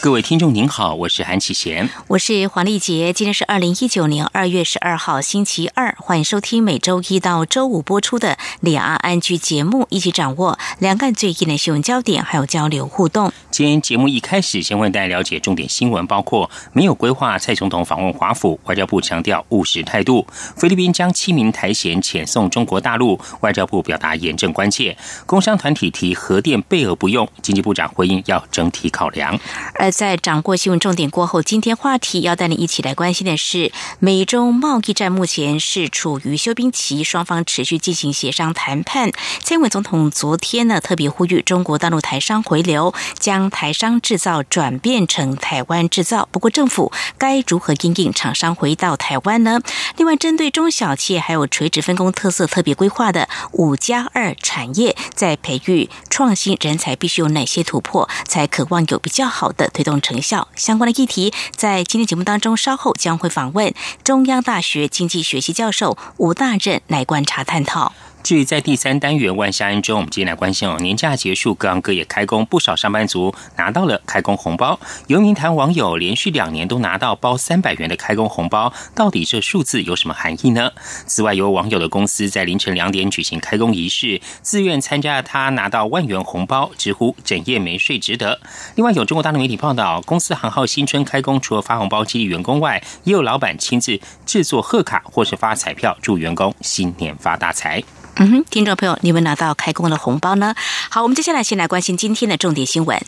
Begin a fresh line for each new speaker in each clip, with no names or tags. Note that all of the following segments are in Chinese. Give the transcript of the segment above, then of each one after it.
各位听众您好，我是韩启贤，
我是黄丽杰。今天是二零一九年二月十二号星期二，欢迎收听每周一到周五播出的两岸安居节目，一起掌握两岸最近的新闻焦点，还有交流互动。
今天节目一开始，先为大家了解重点新闻，包括没有规划蔡总统访问华府，外交部强调务实态度；菲律宾将七名台嫌遣送中国大陆，外交部表达严正关切；工商团体提核电备而不用，经济部长回应要整体考量。
而在掌握新闻重点过后，今天话题要带你一起来关心的是，美中贸易战目前是处于休兵期，双方持续进行协商谈判。蔡英文总统昨天呢特别呼吁中国大陆台商回流，将台商制造转变成台湾制造。不过政府该如何引领厂商回到台湾呢？另外，针对中小企业还有垂直分工特色特别规划的五加二产业，在培育创新人才必须有哪些突破，才渴望有比较好的？推动成效相关的议题，在今天节目当中稍后将会访问中央大学经济学系教授吴大任来观察探讨。
至于在第三单元万象安中，我们今天来关心哦，年假结束，各行各业开工，不少上班族拿到了开工红包。有一名台网友连续两年都拿到包三百元的开工红包，到底这数字有什么含义呢？此外，有网友的公司在凌晨两点举行开工仪式，自愿参加，他拿到万元红包，直呼整夜没睡值得。另外，有中国大陆媒体报道，公司行号新春开工，除了发红包激励员工外，也有老板亲自制作贺卡或是发彩票，祝员工新年发大财。
嗯哼，听众朋友，你们拿到开工的红包呢？好，我们接下来先来关心今天的重点新闻，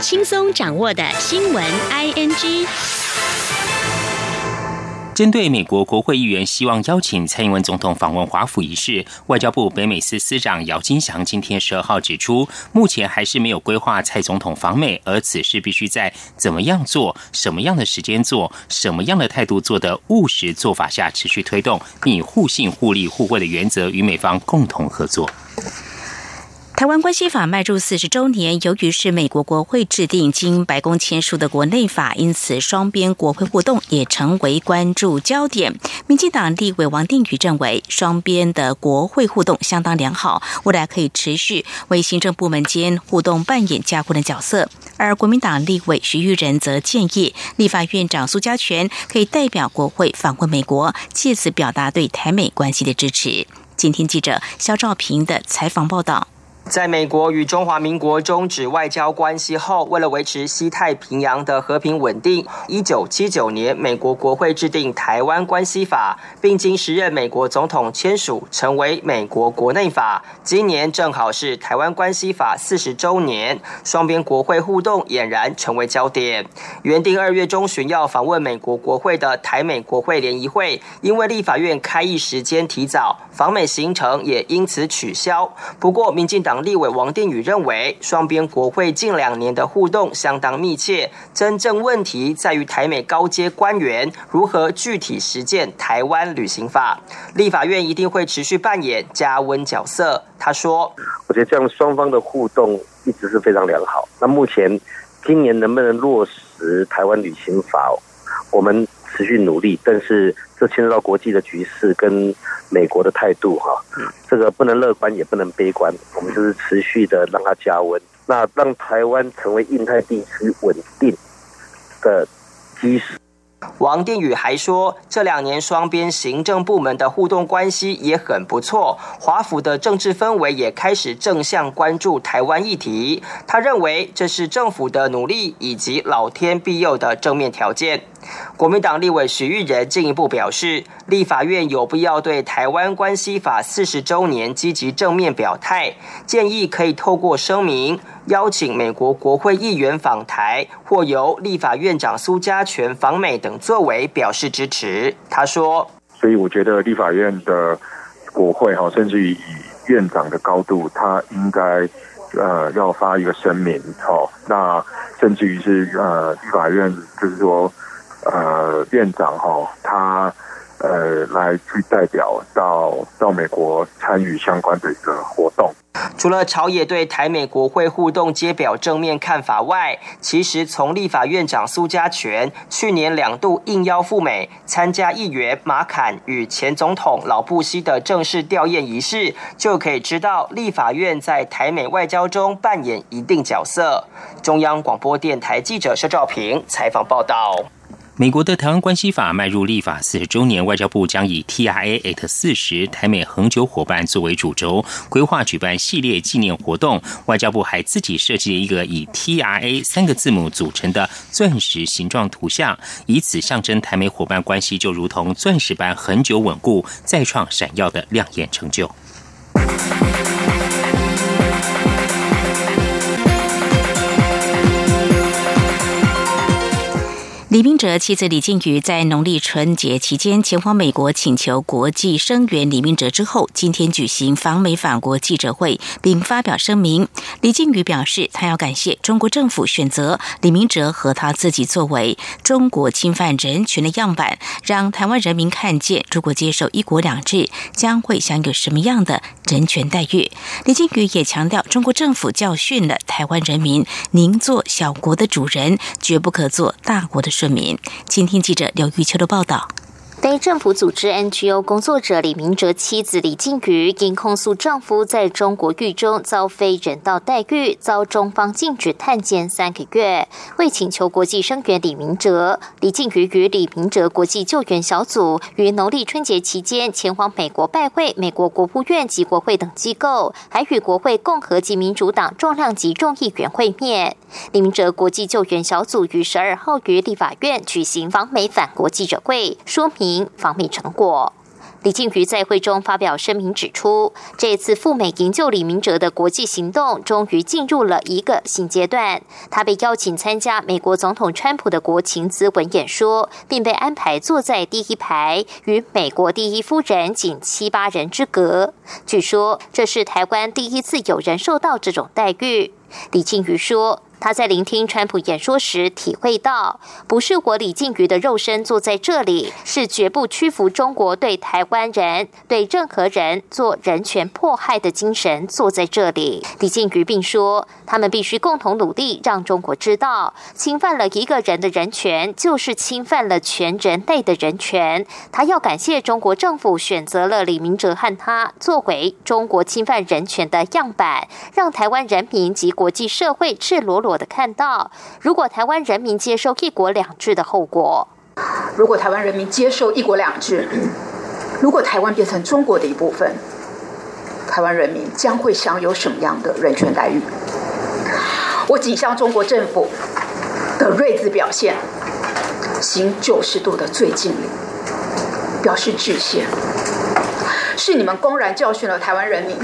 轻松掌握的新闻 I N G。
针对美国国会议员希望邀请蔡英文总统访问华府一事，外交部北美司司长姚金祥今天十二号指出，目前还是没有规划蔡总统访美，而此事必须在怎么样做、什么样的时间做、什么样的态度做的务实做法下持续推动，并以互信、互利、互惠的原则与美方共同合作。
台湾关系法迈入四十周年，由于是美国国会制定、经白宫签署的国内法，因此双边国会互动也成为关注焦点。民进党立委王定宇认为，双边的国会互动相当良好，未来可以持续为行政部门间互动扮演加固的角色。而国民党立委徐玉仁则建议，立法院长苏家全可以代表国会访问美国，借此表达对台美关系的支持。今天记者肖兆平的采访报道。
在美国与中华民国终止外交关系后，为了维持西太平洋的和平稳定，一九七九年，美国国会制定《台湾关系法》，并经时任美国总统签署，成为美国国内法。今年正好是《台湾关系法》四十周年，双边国会互动俨然成为焦点。原定二月中旬要访问美国国会的台美国会联谊会，因为立法院开议时间提早，访美行程也因此取消。不过，民进党。立委王定宇认为，双边国会近两年的互动相当密切，真正问题在于台美高阶官员如何具体实践台湾旅行法。立法院一定会持续扮演加温角色。他说：“
我觉得这样双方的互动一直是非常良好。那目前今年能不能落实台湾旅行法，我们持续努力，但是这牵涉到国际的局势跟。”美国的态度哈，这个不能乐观也不能悲观，我们就是持续的让它加温，那让台湾成为印太地区稳定的基石。
王定宇还说，这两年双边行政部门的互动关系也很不错，华府的政治氛围也开始正向关注台湾议题。他认为这是政府的努力以及老天庇佑的正面条件。国民党立委许玉仁进一步表示，立法院有必要对《台湾关系法》四十周年积极正面表态，建议可以透过声明邀请美国国会议员访台，或由立法院长苏家全访美等作为表示支持。他说：“
所以我觉得立法院的国会哈，甚至于以院长的高度，他应该呃要发一个声明，好，那甚至于是呃立法院就是说。”呃，院长哈，他呃来去代表到到美国参与相关的一个活动。
除了朝野对台美国会互动皆表正面看法外，其实从立法院长苏家全去年两度应邀赴美参加议员马坎与前总统老布希的正式吊唁仪式，就可以知道立法院在台美外交中扮演一定角色。中央广播电台记者肖兆平采访报道。
美国的台湾关系法迈入立法四十周年，外交部将以 TRA at 四十台美恒久伙伴作为主轴，规划举办系列纪念活动。外交部还自己设计了一个以 TRA 三个字母组成的钻石形状图像，以此象征台美伙伴关系就如同钻石般恒久稳固，再创闪耀的亮眼成就。
李明哲妻子李静宇在农历春节期间前往美国请求国际声援李明哲之后，今天举行访美返国记者会，并发表声明。李静宇表示，他要感谢中国政府选择李明哲和他自己作为中国侵犯人权的样板，让台湾人民看见，如果接受一国两制，将会享有什么样的人权待遇。李静宇也强调，中国政府教训了台湾人民：宁做小国的主人，绝不可做大国的。顺民，请听记者刘玉秋的报道。
非政府组织 NGO 工作者李明哲妻子李静瑜因控诉丈夫在中国狱中遭非人道待遇，遭中方禁止探监三个月，为请求国际声援李明哲。李静瑜与李明哲国际救援小组于农历春节期间前往美国拜会美国国务院及国会等机构，还与国会共和及民主党重量级众议员会面。李明哲国际救援小组于十二号于立法院举行访美反国记者会，说明。防美成果，李静瑜在会中发表声明指出，这次赴美营救李明哲的国际行动终于进入了一个新阶段。他被邀请参加美国总统川普的国情咨文演说，并被安排坐在第一排，与美国第一夫人仅七八人之隔。据说这是台湾第一次有人受到这种待遇。李静瑜说。他在聆听川普演说时，体会到不是我李静瑜的肉身坐在这里，是绝不屈服中国对台湾人、对任何人做人权迫害的精神坐在这里。李静瑜并说，他们必须共同努力，让中国知道，侵犯了一个人的人权，就是侵犯了全人类的人权。他要感谢中国政府选择了李明哲和他作为中国侵犯人权的样板，让台湾人民及国际社会赤裸裸。我的看到，如果台湾人民接受一国两制的后果，
如果台湾人民接受一国两制，如果台湾变成中国的一部分，台湾人民将会享有什么样的人权待遇？我仅向中国政府的睿智表现行九十度的最敬礼，表示致谢。是你们公然教训了台湾人民，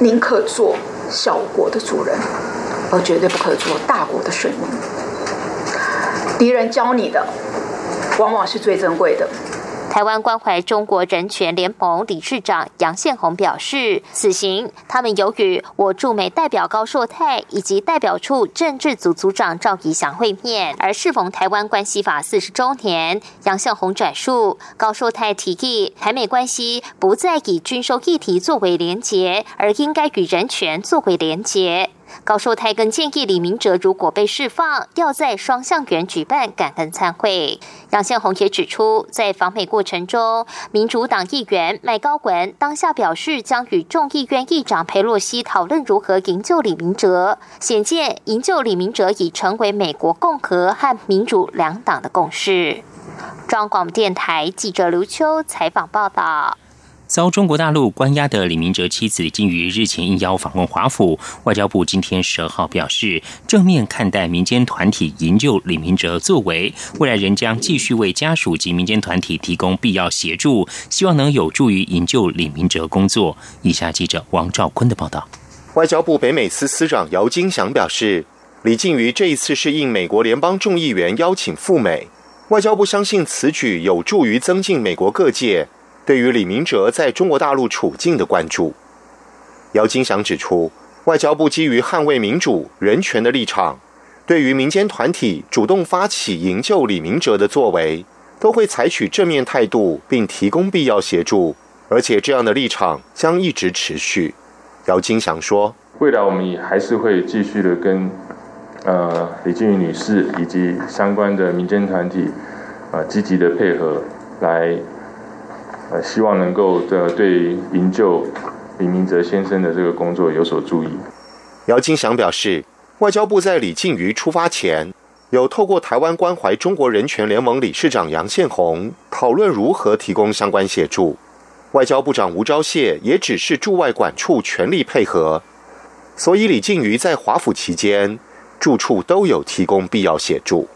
宁可做小国的主人。而绝对不可做大国的顺民。敌人教你的，往往是最珍贵的。
台湾关怀中国人权联盟理事长杨宪宏表示，此行他们由与我驻美代表高硕泰以及代表处政治组组长赵怡翔会面，而适逢台湾关系法四十周年。杨宪宏转述，高硕泰提议台美关系不再以军售议题作为连结，而应该与人权作为连结。高寿泰更建议李明哲如果被释放，要在双向园举办感恩参会。杨宪宏也指出，在访美过程中，民主党议员麦高文当下表示将与众议院议长佩洛西讨论如何营救李明哲，显见营救李明哲已成为美国共和和民主两党的共识。中央广播电台记者刘秋采访报道。
遭中国大陆关押的李明哲妻子李静瑜日前应邀访问华府，外交部今天十二号表示，正面看待民间团体营救李明哲作为，未来仍将继续为家属及民间团体提供必要协助，希望能有助于营救李明哲工作。以下记者王兆坤的报道。
外交部北美司司长姚金祥表示，李静瑜这一次是应美国联邦众议员邀请赴美，外交部相信此举有助于增进美国各界。对于李明哲在中国大陆处境的关注，姚金祥指出，外交部基于捍卫民主人权的立场，对于民间团体主动发起营救李明哲的作为，都会采取正面态度，并提供必要协助，而且这样的立场将一直持续。姚金祥说：“
未来我们也还是会继续的跟呃李静瑜女士以及相关的民间团体啊积极的配合，来呃希望能够的对营救李明哲先生的这个工作有所注意。”
姚金祥表示，外交部在李静瑜出发前，有透过台湾关怀中国人权联盟理事长杨宪宏讨论如何提供相关协助。外交部长吴钊燮也指示驻外管处全力配合，所以李静瑜在华府期间，住处都有提供必要协助。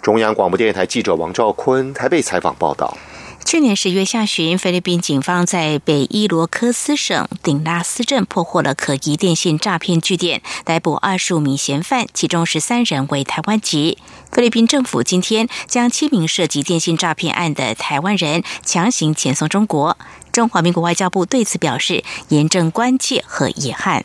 中央广播电台记者王兆坤台北采访报道。
去年十月下旬，菲律宾警方在北伊罗科斯省顶拉斯镇破获了可疑电信诈骗据点，逮捕二十五名嫌犯，其中十三人为台湾籍。菲律宾政府今天将七名涉及电信诈骗案的台湾人强行遣送中国。中华民国外交部对此表示严正关切和遗憾。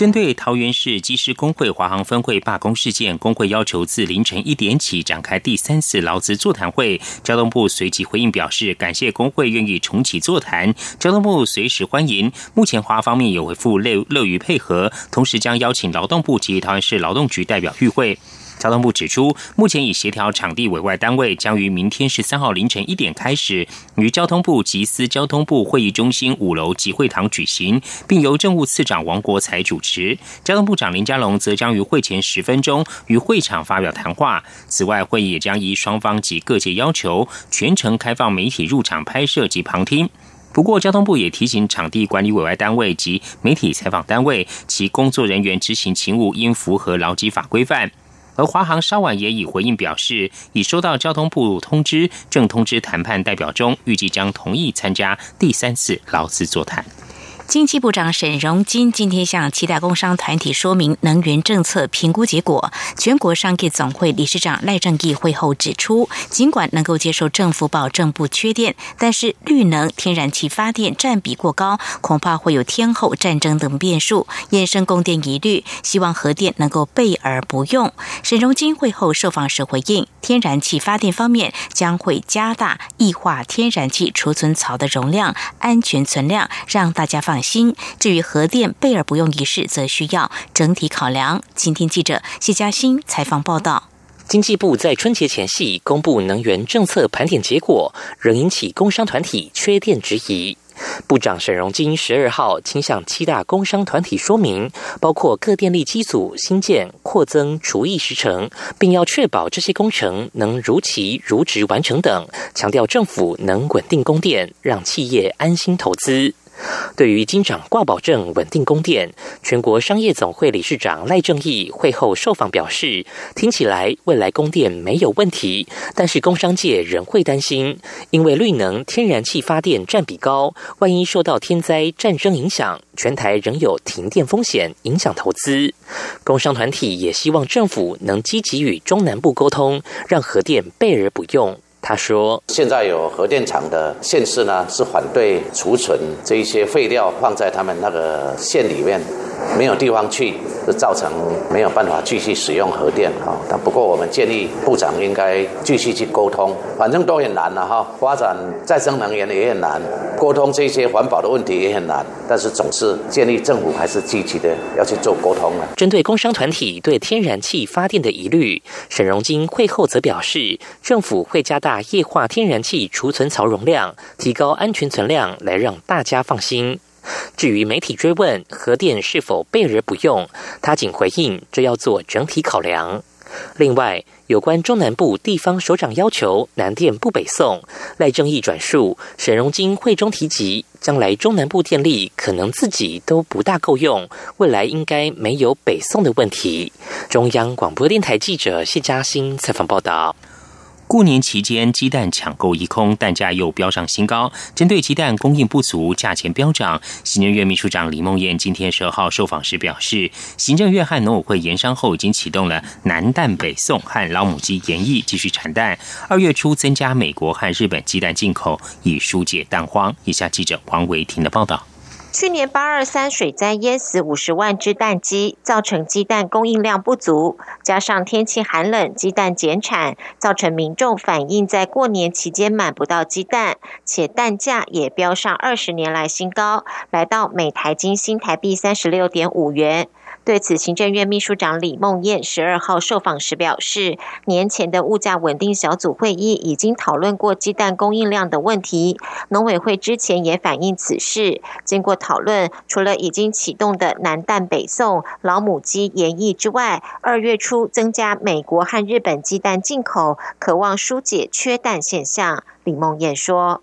针对桃园市技师工会华航分会罢工事件，工会要求自凌晨一点起展开第三次劳资座谈会。交通部随即回应表示，感谢工会愿意重启座谈，交通部随时欢迎。目前华方面有回复乐乐于配合，同时将邀请劳动部及桃园市劳动局代表与会。交通部指出，目前已协调场地委外单位，将于明天十三号凌晨一点开始，于交通部集思交通部会议中心五楼集会堂举行，并由政务次长王国才主持。交通部长林佳龙则将于会前十分钟于会场发表谈话。此外，会议也将依双方及各界要求，全程开放媒体入场拍摄及旁听。不过，交通部也提醒场地管理委外单位及媒体采访单位，其工作人员执行勤务应符合劳基法规范。而华航稍晚也已回应表示，已收到交通部通知，正通知谈判代表中，预计将同意参加第三次劳资座谈。
经济部长沈荣金今天向七大工商团体说明能源政策评估结果。全国商业总会理事长赖正义会后指出，尽管能够接受政府保证不缺电，但是绿能、天然气发电占比过高，恐怕会有天后战争等变数，衍生供电疑虑。希望核电能够备而不用。沈荣金会后受访时回应，天然气发电方面将会加大液化天然气储存槽的容量、安全存量，让大家放。新。至于核电备而不用一事，则需要整体考量。今天记者谢嘉欣采访报道。
经济部在春节前夕公布能源政策盘点结果，仍引起工商团体缺电质疑。部长沈荣金十二号倾向七大工商团体说明，包括各电力机组新建、扩增、除役时程，并要确保这些工程能如期如职完成等，强调政府能稳定供电，让企业安心投资。对于金长挂保证稳定供电，全国商业总会理事长赖正义会后受访表示，听起来未来供电没有问题，但是工商界仍会担心，因为绿能天然气发电占比高，万一受到天灾战争影响，全台仍有停电风险，影响投资。工商团体也希望政府能积极与中南部沟通，让核电备而不用。他说：“
现在有核电厂的县市呢，是反对储存这一些废料放在他们那个县里面。”没有地方去，就造成没有办法继续使用核电哈。但不过我们建议部长应该继续去沟通，反正都很难了哈。发展再生能源也很难，沟通这些环保的问题也很难。但是总是建议政府还是积极的要去做沟通了。
针对工商团体对天然气发电的疑虑，沈荣金会后则表示，政府会加大液化天然气储存槽容量，提高安全存量，来让大家放心。至于媒体追问核电是否备而不用，他仅回应这要做整体考量。另外，有关中南部地方首长要求南电不北送，赖正义转述沈荣金会中提及，将来中南部电力可能自己都不大够用，未来应该没有北送的问题。中央广播电台记者谢嘉欣采访报道。
过年期间，鸡蛋抢购一空，蛋价又飙上新高。针对鸡蛋供应不足、价钱飙涨，行政院秘书长李梦燕今天十二号受访时表示，行政院和农委会研商后，已经启动了南蛋北送和老母鸡研议，继续产蛋。二月初增加美国和日本鸡蛋进口，以疏解蛋荒。以下记者王维婷的报道。
去年八二三水灾淹死五十万只蛋鸡，造成鸡蛋供应量不足，加上天气寒冷，鸡蛋减产，造成民众反映在过年期间买不到鸡蛋，且蛋价也飙上二十年来新高，来到每台金新台币三十六点五元。对此，行政院秘书长李梦燕十二号受访时表示，年前的物价稳定小组会议已经讨论过鸡蛋供应量的问题，农委会之前也反映此事。经过讨论，除了已经启动的南蛋北送老母鸡研议之外，二月初增加美国和日本鸡蛋进口，渴望疏解缺蛋现象。李梦燕说：“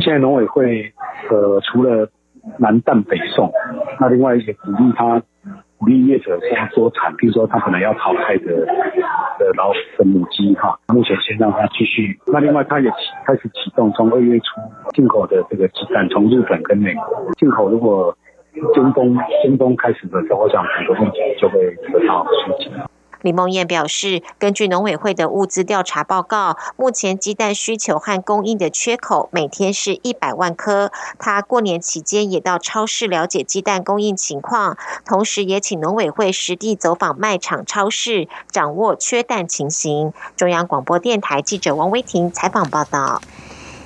现在农委会呃，除了南蛋北送，那另外也鼓励他。”鼓励业者先多产，比如说他可能要淘汰的的老的母鸡哈，目前先让它继续。那另外，它也启开始启动，从二月初进口的这个鸡蛋，从日本跟美国进口，如果中东中东开始的时候，我想很多问题就会得到疏解。
李梦燕表示，根据农委会的物资调查报告，目前鸡蛋需求和供应的缺口每天是一百万颗。他过年期间也到超市了解鸡蛋供应情况，同时也请农委会实地走访卖场、超市，掌握缺蛋情形。中央广播电台记者王威婷采访报道。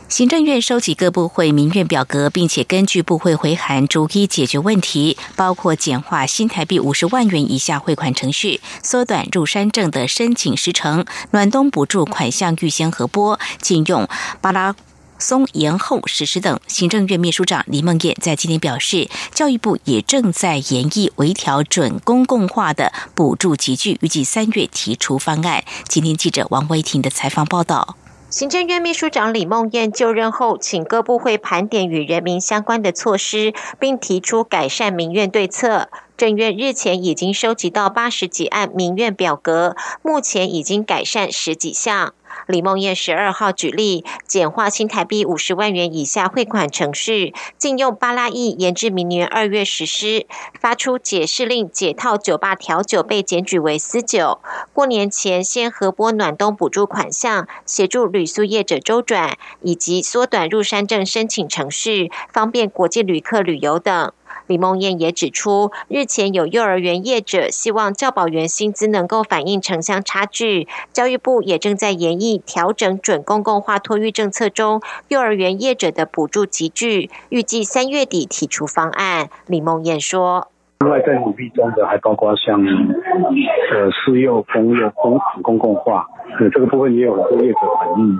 行政院收集各部会民怨表格，并且根据部会回函逐一解决问题，包括简化新台币五十万元以下汇款程序，缩短入山证的申请时程，暖冬补助款项预先核拨，禁用巴拉松延后实施等。行政院秘书长李梦燕在今天表示，教育部也正在研议微调准公共化的补助集聚，预计三月提出方案。今天记者王威婷的采访报道。
行政院秘书长李梦燕就任后，请各部会盘点与人民相关的措施，并提出改善民怨对策。政院日前已经收集到八十几案民怨表格，目前已经改善十几项。李梦燕十二号举例，简化新台币五十万元以下汇款程序，禁用八拉亿延至明年二月实施。发出解释令，解套酒吧调酒被检举为私酒。过年前先核拨暖冬补助款项，协助旅宿业者周转，以及缩短入山证申请程序，方便国际旅客旅游等。李梦燕也指出，日前有幼儿园业者希望教保员薪资能够反映城乡差距，教育部也正在研议调整准公共化托育政策中幼儿园业者的补助集聚，预计三月底提出方案。李梦燕说：“
另外在努力中的还包括像呃私幼、公幼、公公共化，呃这个部分也有很多业者反映。”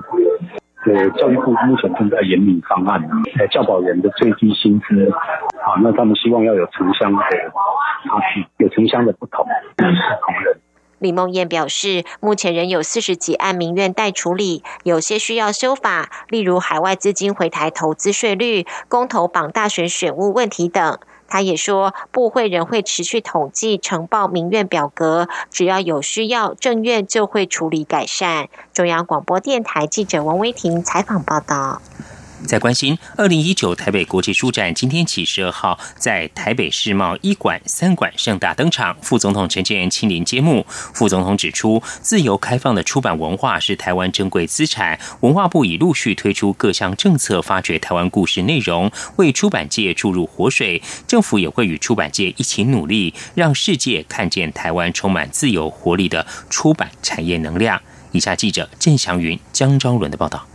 呃，教育部目前正在研拟方案，呃，教保员的最低薪资，啊，那他们希望要有城乡的差距，有城乡的不同，是同仁。
李梦燕表示，目前仍有四十几案民怨待处理，有些需要修法，例如海外资金回台投资税率、公投榜大选选务问题等。他也说，部会仍会持续统计呈报民怨表格，只要有需要，政院就会处理改善。中央广播电台记者王威婷采访报道。
在关心二零一九台北国际书展，今天起十二号在台北世贸一馆、三馆盛大登场。副总统陈建仁亲临揭幕。副总统指出，自由开放的出版文化是台湾珍贵资产。文化部已陆续推出各项政策，发掘台湾故事内容，为出版界注入活水。政府也会与出版界一起努力，让世界看见台湾充满自由活力的出版产业能量。以下记者郑祥云、江昭伦的报道。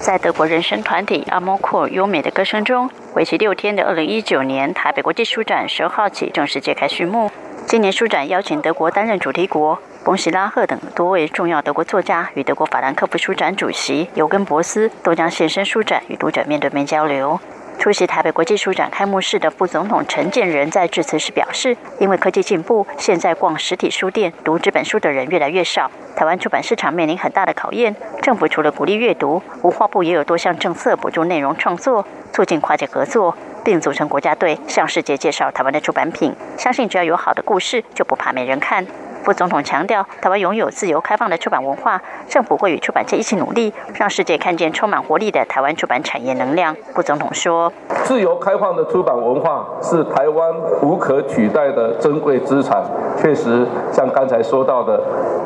在德国人声团体阿莫库优美的歌声中，为期六天的2019年台北国际书展十号起正式揭开序幕。今年书展邀请德国担任主题国，冯希拉赫等多位重要德国作家与德国法兰克福书展主席尤根博斯都将现身书展，与读者面对面交流。出席台北国际书展开幕式的副总统陈建仁在致辞时表示：“因为科技进步，现在逛实体书店读纸本书的人越来越少，台湾出版市场面临很大的考验。政府除了鼓励阅读，文化部也有多项政策补助内容创作，促进跨界合作，并组成国家队向世界介绍台湾的出版品。相信只要有好的故事，就不怕没人看。”副总统强调，台湾拥有自由开放的出版文化，政府会与出版界一起努力，让世界看见充满活力的台湾出版产业能量。副总统说：“
自由开放的出版文化是台湾无可取代的珍贵资产。确实，像刚才说到的，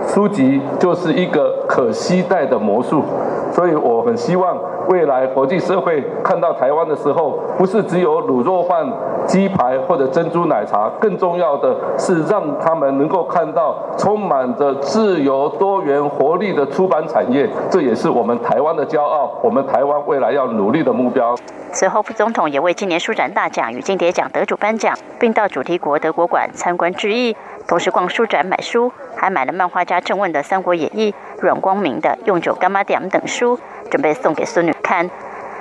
书籍就是一个可期待的魔术。所以，我很希望未来国际社会看到台湾的时候，不是只有卤肉饭、鸡排或者珍珠奶茶，更重要的是让他们能够看到。”充满着自由、多元、活力的出版产业，这也是我们台湾的骄傲，我们台湾未来要努力的目标。
此后，副总统也为今年书展大奖与金蝶奖得主颁奖，并到主题国德国馆参观致意，同时逛书展买书，还买了漫画家郑问的《三国演义》、阮光明的《用酒干妈点》等书，准备送给孙女看。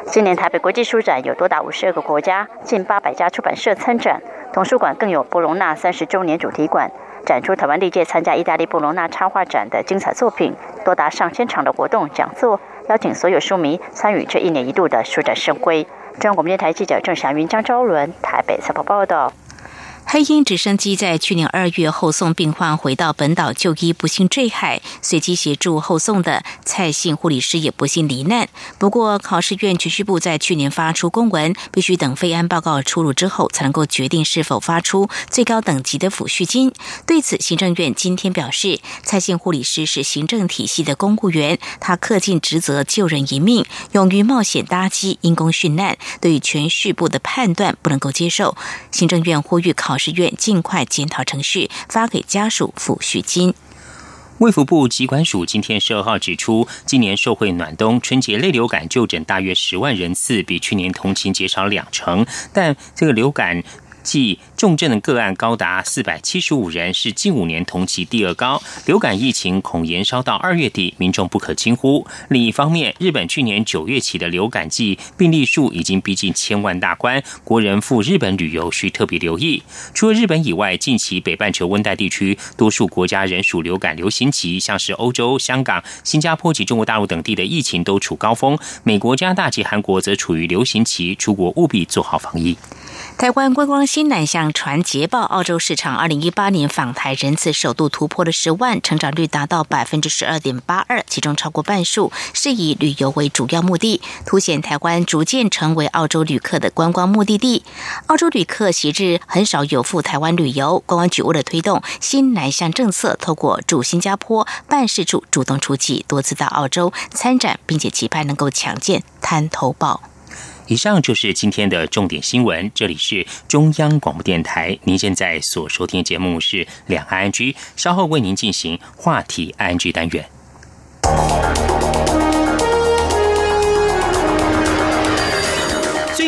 今年台北国际书展有多达五十二个国家、近八百家出版社参展，图书馆更有波隆纳三十周年主题馆。展出台湾历届参加意大利布隆纳插画展的精彩作品，多达上千场的活动讲座，邀请所有书迷参与这一年一度的书展盛会。中央广播电台记者郑祥云、张昭伦台北采访报道。
黑鹰直升机在去年二月后送病患回到本岛就医，不幸坠海。随机协助后送的蔡姓护理师也不幸罹难。不过，考试院持续部在去年发出公文，必须等费安报告出炉之后，才能够决定是否发出最高等级的抚恤金。对此，行政院今天表示，蔡姓护理师是行政体系的公务员，他恪尽职责，救人一命，勇于冒险搭机，因公殉难。对于全序部的判断不能够接受。行政院呼吁考。考试院尽快检讨程序，发给家属抚恤金。
卫福部疾管署今天十二号指出，今年受惠暖冬，春节类流感就诊大约十万人次，比去年同期减少两成，但这个流感。即重症的个案高达四百七十五人，是近五年同期第二高。流感疫情恐延烧到二月底，民众不可轻忽。另一方面，日本去年九月起的流感季病例数已经逼近千万大关，国人赴日本旅游需特别留意。除了日本以外，近期北半球温带地区多数国家仍属流感流行期，像是欧洲、香港、新加坡及中国大陆等地的疫情都处高峰。美国、加大及韩国则处于流行期，出国务必做好防疫。
台湾观光新南向传捷报，澳洲市场二零一八年访台人次首度突破了十万，成长率达到百分之十二点八二，其中超过半数是以旅游为主要目的，凸显台湾逐渐成为澳洲旅客的观光目的地。澳洲旅客昔日很少有赴台湾旅游，观光局为了推动新南向政策，透过驻新加坡办事处主动出击，多次到澳洲参展，并且期盼能够抢见滩头堡。
以上就是今天的重点新闻。这里是中央广播电台，您现在所收听的节目是两岸 G，稍后为您进行话题 I N G 单元。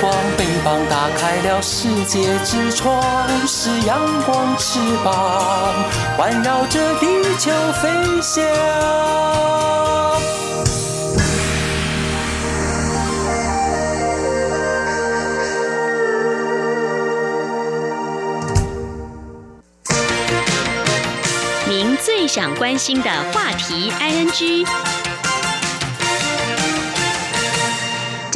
光，翅膀打开了世界之窗；是阳光，翅膀环绕着地球飞翔。
您最想关心的话题，ING。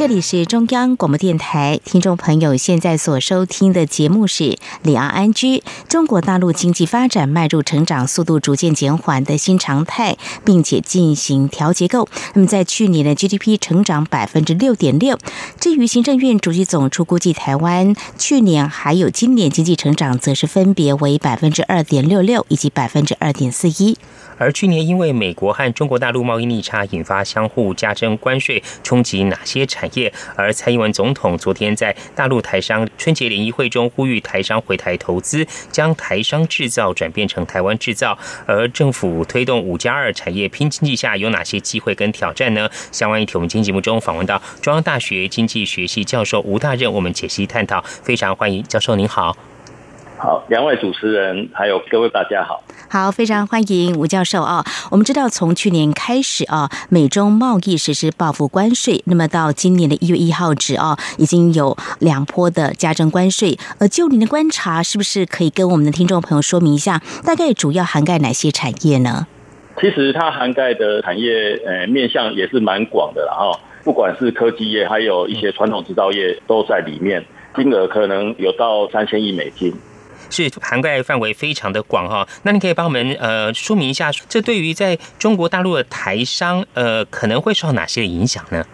这里是中央广播电台，听众朋友现在所收听的节目是《里昂安居》。中国大陆经济发展迈入成长速度逐渐减缓的新常态，并且进行调结构。那么，在去年的 GDP 成长百分之六点六。至于行政院主席总处估计，台湾去年还有今年经济成长，则是分别为百分之二点六六以及百分之二点四一。
而去年因为美国和中国大陆贸易逆差，引发相互加征关税，冲击哪些产业？而蔡英文总统昨天在大陆台商春节联谊会中呼吁台商回台投资，将台商制造转变成台湾制造。而政府推动五加二产业拼经济下有哪些机会跟挑战呢？相关议题，我们今天节目中访问到中央大学经济学系教授吴大任，我们解析探讨，非常欢迎教授，您好。
好，两位主持人还有各位大家好，
好，非常欢迎吴教授啊。我们知道从去年开始啊，美中贸易实施报复关税，那么到今年的一月一号止啊，已经有两波的加征关税。呃，就您的观察，是不是可以跟我们的听众朋友说明一下，大概主要涵盖哪些产业呢？
其实它涵盖的产业呃面向也是蛮广的了哈，不管是科技业，还有一些传统制造业都在里面，金额可能有到三千亿美金。
是涵盖范围非常的广哈，那你可以帮我们呃说明一下，这对于在中国大陆的台商呃可能会受到哪些影响呢？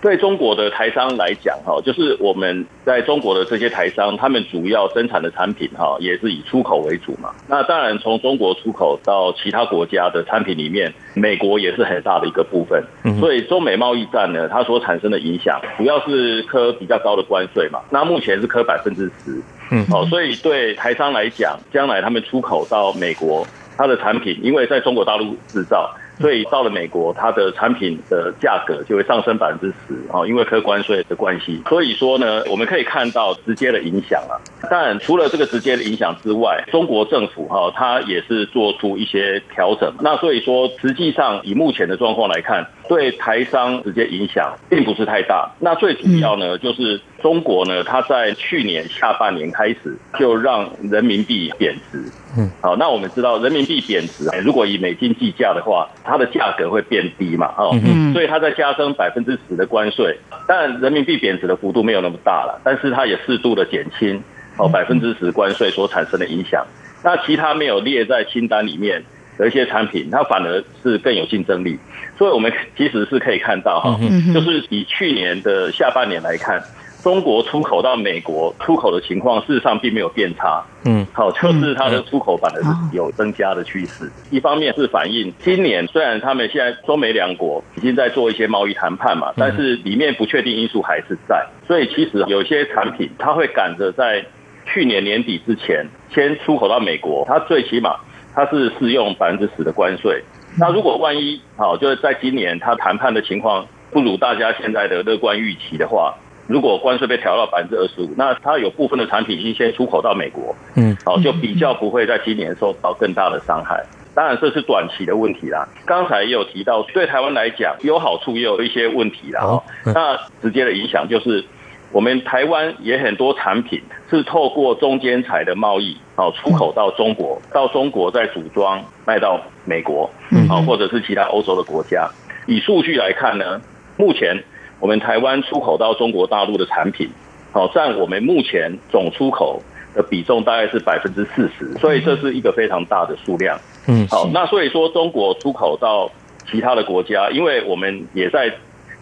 对中国的台商来讲哈，就是我们在中国的这些台商，他们主要生产的产品哈也是以出口为主嘛。那当然从中国出口到其他国家的产品里面，美国也是很大的一个部分。所以中美贸易战呢，它所产生的影响，主要是科比较高的关税嘛。那目前是科百分之十。嗯，哦，所以对台商来讲，将来他们出口到美国，它的产品因为在中国大陆制造。所以到了美国，它的产品的价格就会上升百分之十啊，因为科关税的关系。所以说呢，我们可以看到直接的影响啊。但，除了这个直接的影响之外，中国政府哈，它也是做出一些调整。那所以说，实际上以目前的状况来看，对台商直接影响并不是太大。那最主要呢，就是中国呢，它在去年下半年开始就让人民币贬值。嗯，好，那我们知道人民币贬值，如果以美金计价的话，它的价格会变低嘛，哦，所以它在加征百分之十的关税，但人民币贬值的幅度没有那么大了，但是它也适度的减轻哦百分之十关税所产生的影响。那其他没有列在清单里面的一些产品，它反而是更有竞争力。所以我们其实是可以看到哈，就是以去年的下半年来看。中国出口到美国出口的情况，事实上并没有变差。嗯，好，就是它的出口反而是有增加的趋势。一方面是反映今年虽然他们现在中美两国已经在做一些贸易谈判嘛，但是里面不确定因素还是在。所以其实有些产品它会赶着在去年年底之前先出口到美国，它最起码它是适用百分之十的关税。那如果万一好就是在今年它谈判的情况不如大家现在的乐观预期的话。如果关税被调到百分之二十五，那它有部分的产品已经先出口到美国，嗯，好，就比较不会在今年受到更大的伤害。当然这是短期的问题啦。刚才也有提到，对台湾来讲有好处，也有一些问题啦。哦，那直接的影响就是，我们台湾也很多产品是透过中间材的贸易，好出口到中国，到中国再组装卖到美国，嗯，好，或者是其他欧洲的国家。以数据来看呢，目前。我们台湾出口到中国大陆的产品，好占我们目前总出口的比重大概是百分之四十，所以这是一个非常大的数量。嗯，好，那所以说中国出口到其他的国家，因为我们也在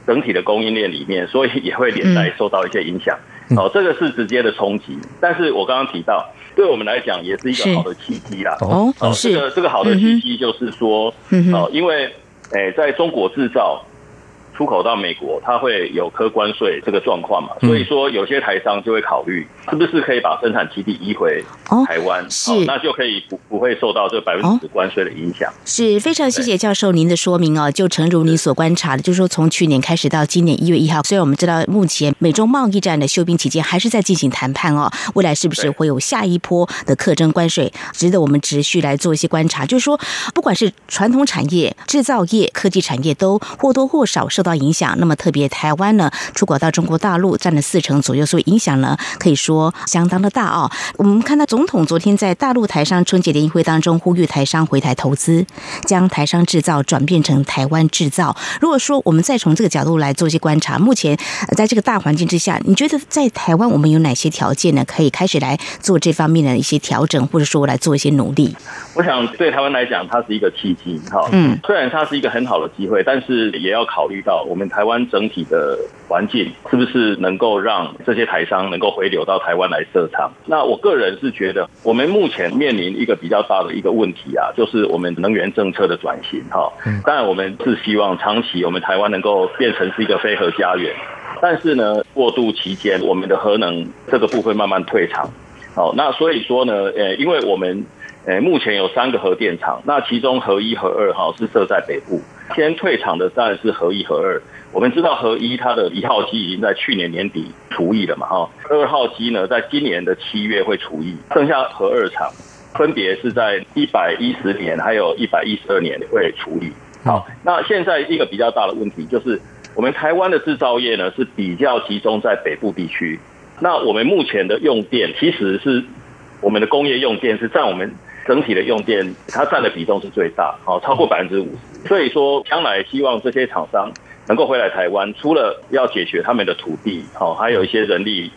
整体的供应链里面，所以也会连带受到一些影响。哦，这个是直接的冲击。但是我刚刚提到，对我们来讲也是一个好的契机啦。
哦，
这个这个好的契机就是说，哦，因为诶，在中国制造。出口到美国，它会有科关税这个状况嘛？所以说有些台商就会考虑，是不是可以把生产基地移回台湾？
是，
那就可以不不会受到这百分之十关税的影响。
是非常谢谢教授您的说明哦。就诚如您所观察的，就是说从去年开始到今年一月一号，虽然我们知道目前美中贸易战的休兵期间还是在进行谈判哦，未来是不是会有下一波的课征关税，值得我们持续来做一些观察。就是说，不管是传统产业、制造业、科技产业，都或多或少受到影响，那么特别台湾呢，出口到中国大陆占了四成左右，所以影响呢可以说相当的大哦。我们看到总统昨天在大陆台商春节联谊会当中呼吁台商回台投资，将台商制造转变成台湾制造。如果说我们再从这个角度来做一些观察，目前在这个大环境之下，你觉得在台湾我们有哪些条件呢？可以开始来做这方面的一些调整，或者说来做一些努力？
我想对台湾来讲，它是一个契机哈。嗯，虽然它是一个很好的机会，但是也要考虑到我们。台湾整体的环境是不是能够让这些台商能够回流到台湾来设厂？那我个人是觉得，我们目前面临一个比较大的一个问题啊，就是我们能源政策的转型哈。当然，我们是希望长期我们台湾能够变成是一个非核家园，但是呢，过渡期间我们的核能这个部分慢慢退场。好，那所以说呢，呃，因为我们呃目前有三个核电厂，那其中核一、核二哈是设在北部，先退场的当然是核一、核二。我们知道核一它的一号机已经在去年年底除役了嘛，哈，二号机呢在今年的七月会除役，剩下核二厂分别是在一百一十年还有一百一十二年会除役。好，那现在一个比较大的问题就是，我们台湾的制造业呢是比较集中在北部地区，那我们目前的用电其实是我们的工业用电是占我们整体的用电，它占的比重是最大，好，超过百分之五十。所以说，将来希望这些厂商。能够回来台湾，除了要解决他们的土地，好，还有一些人力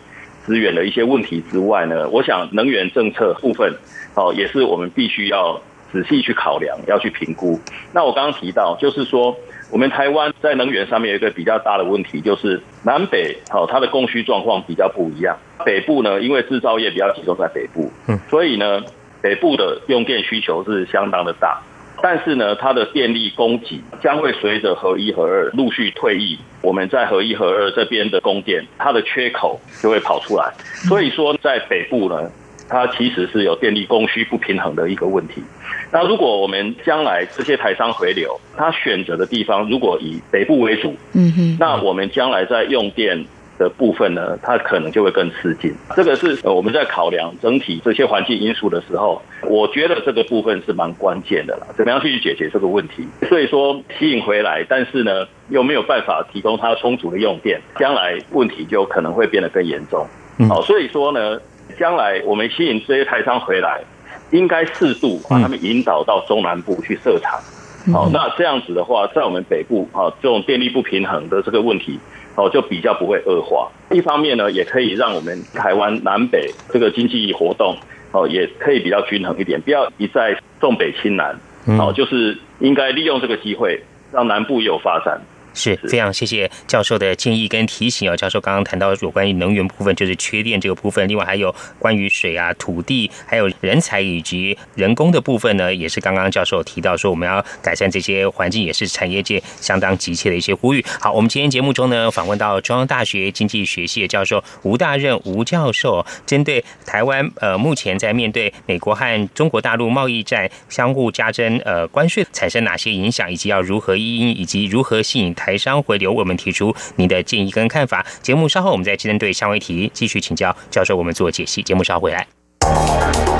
资源的一些问题之外呢，我想能源政策部分，哦，也是我们必须要仔细去考量，要去评估。那我刚刚提到，就是说，我们台湾在能源上面有一个比较大的问题，就是南北，好，它的供需状况比较不一样。北部呢，因为制造业比较集中在北部，嗯，所以呢，北部的用电需求是相当的大。但是呢，它的电力供给将会随着合一、合二陆续退役，我们在合一、合二这边的供电，它的缺口就会跑出来。所以说，在北部呢，它其实是有电力供需不平衡的一个问题。那如果我们将来这些台商回流，他选择的地方如果以北部为主，嗯哼，那我们将来在用电。的部分呢，它可能就会更吃紧。这个是呃我们在考量整体这些环境因素的时候，我觉得这个部分是蛮关键的啦。怎么样去解决这个问题？所以说吸引回来，但是呢又没有办法提供它充足的用电，将来问题就可能会变得更严重。好，所以说呢，将来我们吸引这些台商回来，应该适度把他们引导到中南部去设厂。好，那这样子的话，在我们北部啊这种电力不平衡的这个问题。哦，就比较不会恶化。一方面呢，也可以让我们台湾南北这个经济活动哦，也可以比较均衡一点，不要一再重北轻南。哦，就是应该利用这个机会，让南部也有发展。
是非常谢谢教授的建议跟提醒哦！教授刚刚谈到有关于能源部分，就是缺电这个部分，另外还有关于水啊、土地，还有人才以及人工的部分呢，也是刚刚教授提到说我们要改善这些环境，也是产业界相当急切的一些呼吁。好，我们今天节目中呢，访问到中央大学经济学系的教授吴大任吴教授，针对台湾呃目前在面对美国和中国大陆贸易战相互加征呃关税产生哪些影响，以及要如何应以及如何吸引。台商回流，我们提出您的建议跟看法。节目稍后我们再针对相位题继续请教教授，我们做解析。节目稍后回来。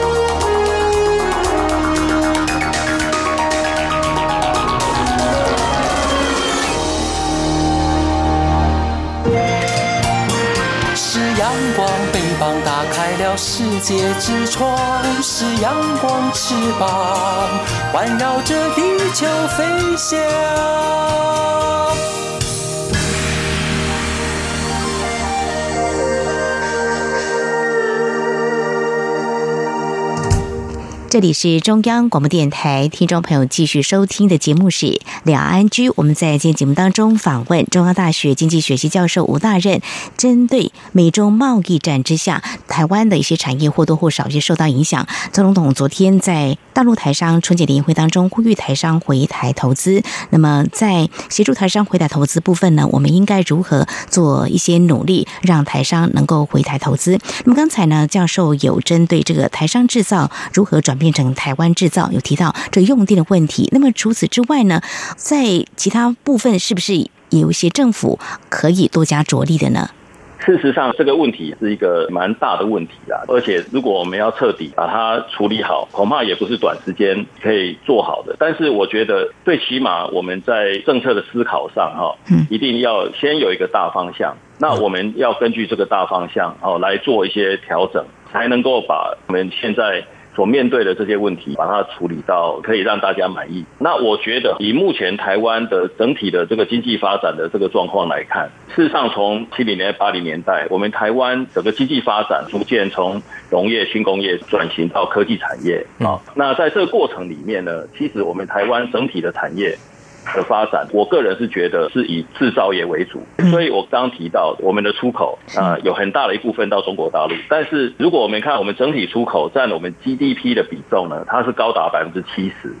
阳光，翅膀打开了世界之窗；是阳光，翅膀环绕着地球飞翔。
这里是中央广播电台，听众朋友继续收听的节目是《两岸居》。我们在今天节目当中访问中央大学经济学系教授吴大任，针对美中贸易战之下，台湾的一些产业或多或少一些受到影响。周总统昨天在大陆台商春节联谊会当中呼吁台商回台投资。那么在协助台商回台投资部分呢，我们应该如何做一些努力，让台商能够回台投资？那么刚才呢，教授有针对这个台商制造如何转。变成台湾制造，有提到这用电的问题。那么除此之外呢，在其他部分是不是有一些政府可以多加着力的呢？
事实上，这个问题是一个蛮大的问题啦！而且，如果我们要彻底把它处理好，恐怕也不是短时间可以做好的。但是，我觉得最起码我们在政策的思考上，哈，一定要先有一个大方向。那我们要根据这个大方向，哦，来做一些调整，才能够把我们现在。所面对的这些问题，把它处理到可以让大家满意。那我觉得，以目前台湾的整体的这个经济发展的这个状况来看，事实上从七零年、八零年代，我们台湾整个经济发展逐渐从农业、轻工业转型到科技产业啊。那在这个过程里面呢，其实我们台湾整体的产业。的发展，我个人是觉得是以制造业为主，所以我刚刚提到我们的出口啊，有很大的一部分到中国大陆。但是如果我们看我们整体出口占我们 GDP 的比重呢，它是高达百分之七十。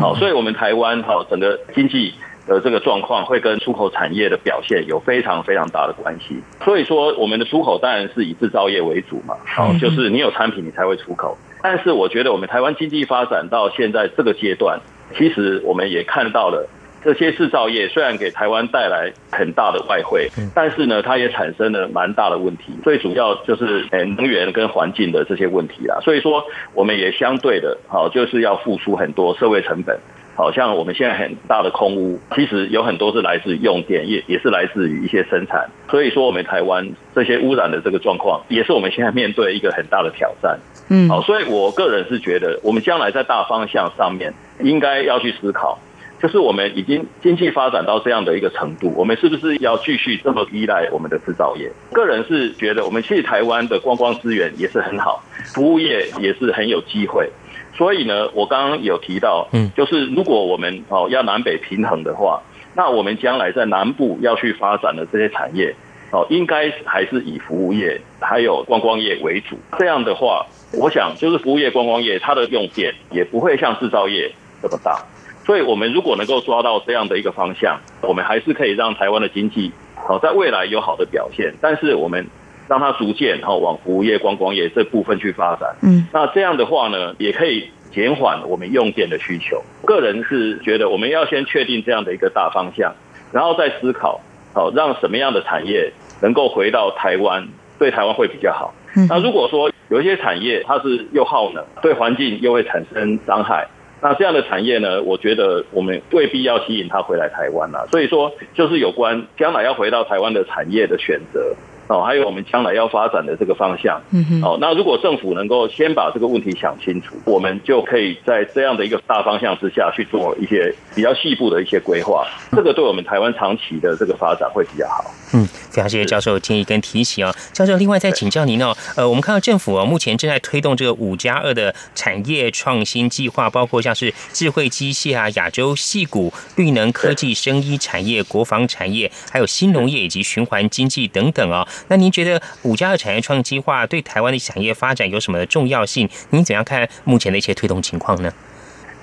好，所以我们台湾好整个经济的这个状况会跟出口产业的表现有非常非常大的关系。所以说，我们的出口当然是以制造业为主嘛。好，就是你有产品你才会出口。但是我觉得我们台湾经济发展到现在这个阶段，其实我们也看到了。这些制造业虽然给台湾带来很大的外汇，但是呢，它也产生了蛮大的问题。最主要就是呃能源跟环境的这些问题啦。所以说，我们也相对的，好就是要付出很多社会成本。好像我们现在很大的空屋，其实有很多是来自用电，也也是来自于一些生产。所以说，我们台湾这些污染的这个状况，也是我们现在面对一个很大的挑战。嗯，好，所以我个人是觉得，我们将来在大方向上面应该要去思考。就是我们已经经济发展到这样的一个程度，我们是不是要继续这么依赖我们的制造业？个人是觉得，我们其实台湾的观光资源也是很好，服务业也是很有机会。所以呢，我刚刚有提到，嗯，就是如果我们哦要南北平衡的话，那我们将来在南部要去发展的这些产业哦，应该还是以服务业还有观光业为主。这样的话，我想就是服务业、观光业它的用电也不会像制造业这么大。所以，我们如果能够抓到这样的一个方向，我们还是可以让台湾的经济好在未来有好的表现。但是，我们让它逐渐哈往服务业、观光业这部分去发展。嗯，那这样的话呢，也可以减缓我们用电的需求。个人是觉得，我们要先确定这样的一个大方向，然后再思考好让什么样的产业能够回到台湾，对台湾会比较好。那如果说有一些产业它是又耗能，对环境又会产生伤害。那这样的产业呢？我觉得我们未必要吸引他回来台湾了。所以说，就是有关将来要回到台湾的产业的选择。哦，还有我们将来要发展的这个方向，嗯哼，哦，那如果政府能够先把这个问题想清楚，我们就可以在这样的一个大方向之下去做一些比较细部的一些规划，这个对我们台湾长期的这个发展会比较好。
嗯，非常谢谢教授建议跟提醒啊，教授，另外再请教您哦，呃，我们看到政府啊目前正在推动这个五加二的产业创新计划，包括像是智慧机械啊、亚洲细谷、绿能科技、生医产业、国防产业，还有新农业以及循环经济等等啊。那您觉得五加二产业创计划对台湾的产业发展有什么重要性？您怎样看目前的一些推动情况呢？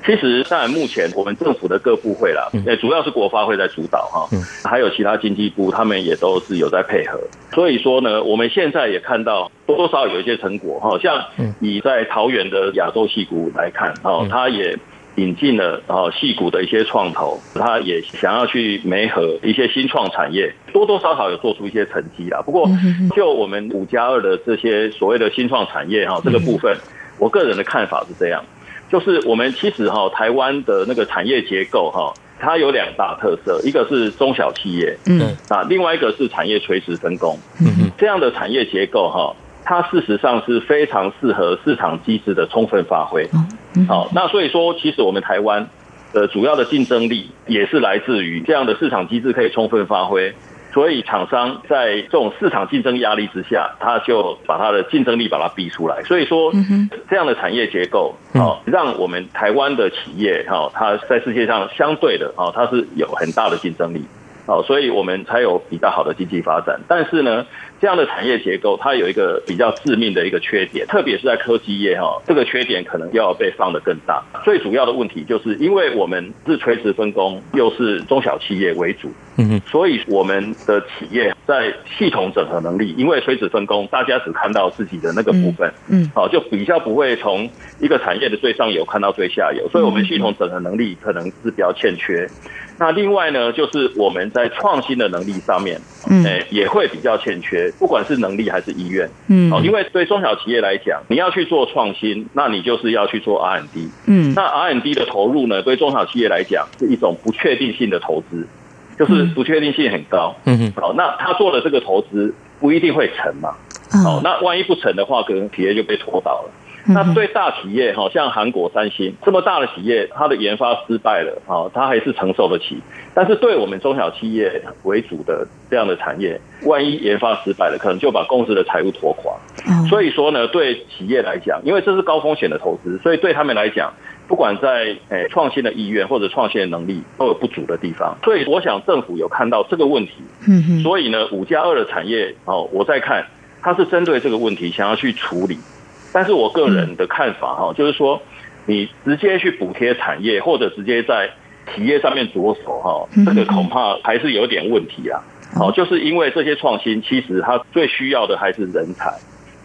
其实，当然目前我们政府的各部会啦，呃，主要是国发会在主导哈，还有其他经济部，他们也都是有在配合。所以说呢，我们现在也看到多多少少有一些成果哈，像以在桃园的亚洲戏谷来看哈，它也引进了哦戏股的一些创投，他也想要去媒合一些新创产业，多多少少有做出一些成绩啦。不过，就我们五加二的这些所谓的新创产业哈，这个部分，我个人的看法是这样。就是我们其实哈，台湾的那个产业结构哈，它有两大特色，一个是中小企业，嗯，啊，另外一个是产业垂直分工，嗯这样的产业结构哈，它事实上是非常适合市场机制的充分发挥，好，那所以说，其实我们台湾的主要的竞争力也是来自于这样的市场机制可以充分发挥。所以厂商在这种市场竞争压力之下，他就把他的竞争力把它逼出来。所以说，这样的产业结构，好，让我们台湾的企业，哈，它在世界上相对的，啊，它是有很大的竞争力。好，所以我们才有比较好的经济发展。但是呢，这样的产业结构它有一个比较致命的一个缺点，特别是在科技业哈，这个缺点可能要被放得更大。最主要的问题就是因为我们是垂直分工，又是中小企业为主，嗯所以我们的企业在系统整合能力，因为垂直分工，大家只看到自己的那个部分，嗯，好，就比较不会从一个产业的最上游看到最下游，所以我们系统整合能力可能是比较欠缺。那另外呢，就是我们在创新的能力上面，嗯，也会比较欠缺，不管是能力还是意愿，嗯，哦，因为对中小企业来讲，你要去做创新，那你就是要去做 R&D，嗯，那 R&D 的投入呢，对中小企业来讲是一种不确定性的投资，就是不确定性很高，嗯嗯，好，那他做的这个投资不一定会成嘛，好，那万一不成的话，可能企业就被拖倒了。那对大企业，好，像韩国三星这么大的企业，它的研发失败了，好，它还是承受得起。但是对我们中小企业为主的这样的产业，万一研发失败了，可能就把公司的财务拖垮。所以说呢，对企业来讲，因为这是高风险的投资，所以对他们来讲，不管在诶创新的意愿或者创新的能力都有不足的地方。所以我想政府有看到这个问题，所以呢，五加二的产业，哦，我在看，它是针对这个问题想要去处理。但是我个人的看法哈，就是说，你直接去补贴产业，或者直接在企业上面着手哈，这个恐怕还是有点问题啊。好，就是因为这些创新，其实它最需要的还是人才。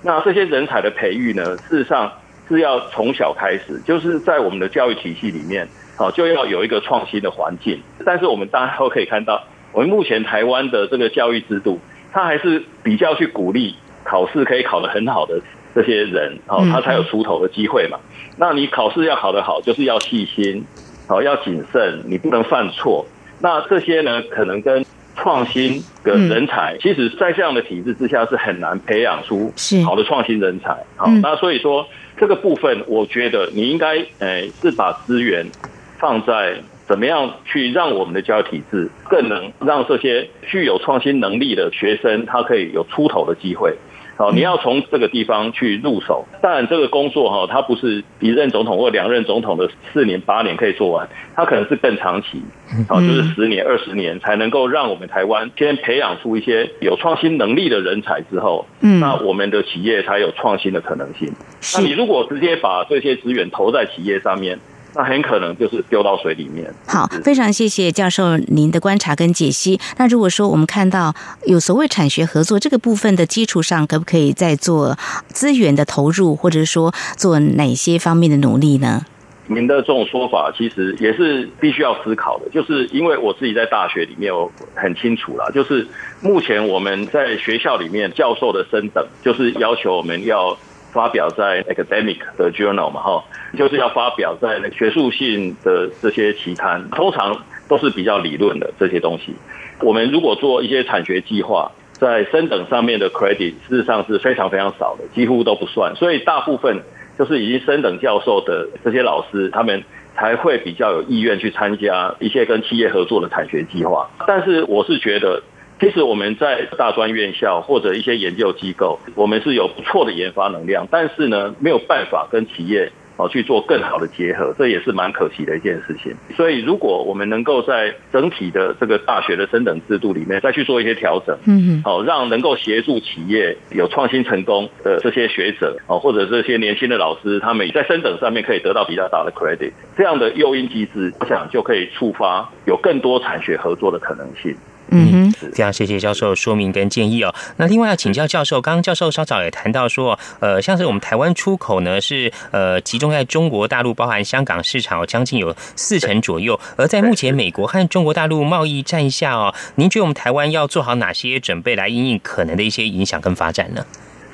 那这些人才的培育呢，事实上是要从小开始，就是在我们的教育体系里面，好就要有一个创新的环境。但是我们大家都可以看到，我们目前台湾的这个教育制度，它还是比较去鼓励考试可以考得很好的。这些人哦，他才有出头的机会嘛。那你考试要考得好，就是要细心，哦，要谨慎，你不能犯错。那这些呢，可能跟创新的人才，其实在这样的体制之下是很难培养出好的创新人才。好，那所以说这个部分，我觉得你应该诶是把资源放在怎么样去让我们的教育体制更能让这些具有创新能力的学生，他可以有出头的机会。好，你要从这个地方去入手。当然，这个工作哈，它不是一任总统或两任总统的四年八年可以做完，它可能是更长期，好，就是十年二十年才能够让我们台湾先培养出一些有创新能力的人才之后，嗯，那我们的企业才有创新的可能性。那你如果直接把这些资源投在企业上面。那很可能就是丢到水里面。
好，非常谢谢教授您的观察跟解析。那如果说我们看到有所谓产学合作这个部分的基础上，可不可以再做资源的投入，或者说做哪些方面的努力呢？
您的这种说法其实也是必须要思考的，就是因为我自己在大学里面我很清楚了，就是目前我们在学校里面教授的升等，就是要求我们要。发表在 academic 的 journal 嘛，哈，就是要发表在学术性的这些期刊，通常都是比较理论的这些东西。我们如果做一些产学计划，在升等上面的 credit，事实上是非常非常少的，几乎都不算。所以大部分就是已经升等教授的这些老师，他们才会比较有意愿去参加一些跟企业合作的产学计划。但是我是觉得。其实我们在大专院校或者一些研究机构，我们是有不错的研发能量，但是呢，没有办法跟企业哦去做更好的结合，这也是蛮可惜的一件事情。所以，如果我们能够在整体的这个大学的升等制度里面再去做一些调整，嗯，好，让能够协助企业有创新成功的这些学者哦，或者这些年轻的老师，他们在升等上面可以得到比较大的 credit，这样的诱因机制，我想就可以触发有更多产学合作的可能性。
嗯哼，非常谢谢教授说明跟建议哦。那另外要请教教授，刚刚教授稍早也谈到说，呃，像是我们台湾出口呢是呃集中在中国大陆，包含香港市场，将近有四成左右。而在目前美国和中国大陆贸易战下哦，您觉得我们台湾要做好哪些准备来应应可能的一些影响跟发展呢？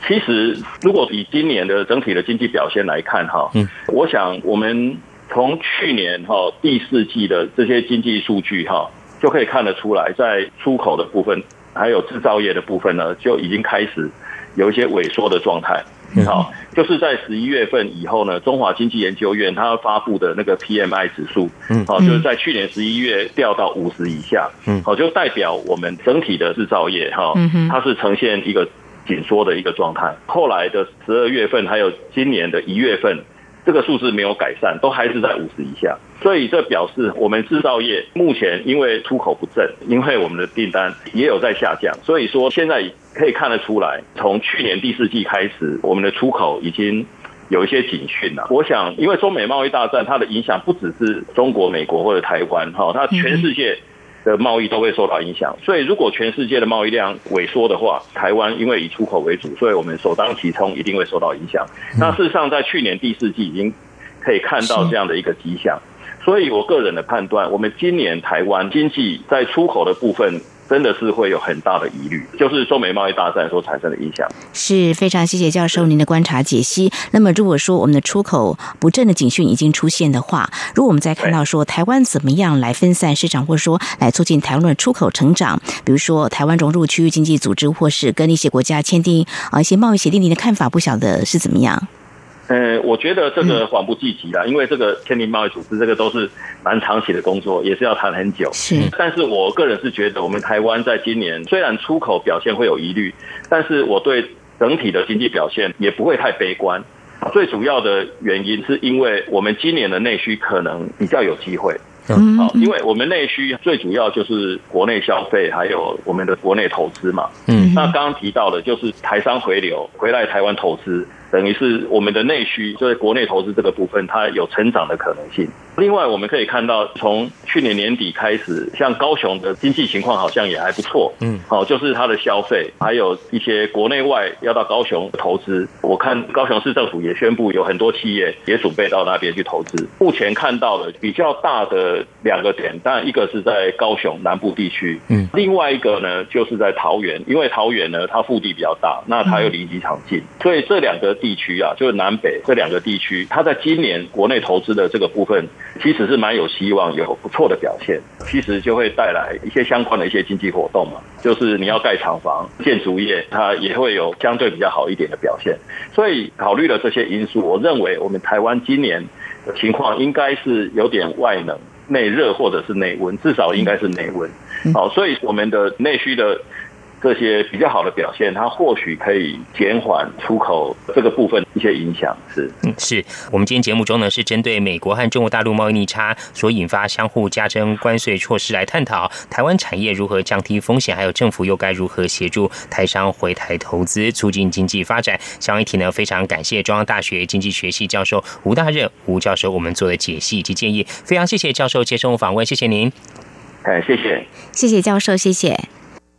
其实，如果以今年的整体的经济表现来看哈，嗯，我想我们从去年哈第四季的这些经济数据哈。就可以看得出来，在出口的部分，还有制造业的部分呢，就已经开始有一些萎缩的状态。好，就是在十一月份以后呢，中华经济研究院它发布的那个 PMI 指数，嗯，好，就是在去年十一月掉到五十以下，嗯，好，就代表我们整体的制造业哈，它是呈现一个紧缩的一个状态。后来的十二月份，还有今年的一月份。这个数字没有改善，都还是在五十以下，所以这表示我们制造业目前因为出口不振，因为我们的订单也有在下降，所以说现在可以看得出来，从去年第四季开始，我们的出口已经有一些警讯了。我想，因为中美贸易大战，它的影响不只是中国、美国或者台湾，哈，它全世界。的贸易都会受到影响，所以如果全世界的贸易量萎缩的话，台湾因为以出口为主，所以我们首当其冲一定会受到影响。那事实上，在去年第四季已经可以看到这样的一个迹象，所以我个人的判断，我们今年台湾经济在出口的部分。真的是会有很大的疑虑，就是中美贸易大战所产生的影响。
是非常谢谢教授您的观察解析。那么，如果说我们的出口不振的警讯已经出现的话，如果我们再看到说台湾怎么样来分散市场，或者说来促进台湾的出口成长，比如说台湾融入区域经济组织，或是跟一些国家签订啊一些贸易协定，您的看法不晓得是怎么样？
呃，我觉得这个缓不济急啦，因为这个签订贸易组织，这个都是蛮长期的工作，也是要谈很久。
是，
但是我个人是觉得，我们台湾在今年虽然出口表现会有疑虑，但是我对整体的经济表现也不会太悲观。最主要的原因是因为我们今年的内需可能比较有机会。嗯，好，因为我们内需最主要就是国内消费，还有我们的国内投资嘛。嗯，那刚刚提到的就是台商回流回来台湾投资。等于是我们的内需，就是国内投资这个部分，它有成长的可能性。另外，我们可以看到，从去年年底开始，像高雄的经济情况好像也还不错。嗯，好，就是它的消费，还有一些国内外要到高雄投资。我看高雄市政府也宣布，有很多企业也准备到那边去投资。目前看到的比较大的两个点，当然一个是在高雄南部地区，嗯，另外一个呢就是在桃园，因为桃园呢它腹地比较大，那它又离机场近，所以这两个。地区啊，就是南北这两个地区，它在今年国内投资的这个部分，其实是蛮有希望，有不错的表现。其实就会带来一些相关的一些经济活动嘛，就是你要盖厂房，建筑业它也会有相对比较好一点的表现。所以考虑了这些因素，我认为我们台湾今年的情况应该是有点外冷内热，或者是内温，至少应该是内温。好，所以我们的内需的。这些比较好的表现，它或许可以减缓出口这个部分一些影响。是，
嗯，是我们今天节目中呢，是针对美国和中国大陆贸易逆差所引发相互加征关税措施来探讨台湾产业如何降低风险，还有政府又该如何协助台商回台投资，促进经济发展。相关议题呢，非常感谢中央大学经济学系教授吴大任吴教授我们做的解析以及建议，非常谢谢教授接受访问，谢谢您。
哎，谢谢，
谢谢教授，谢谢。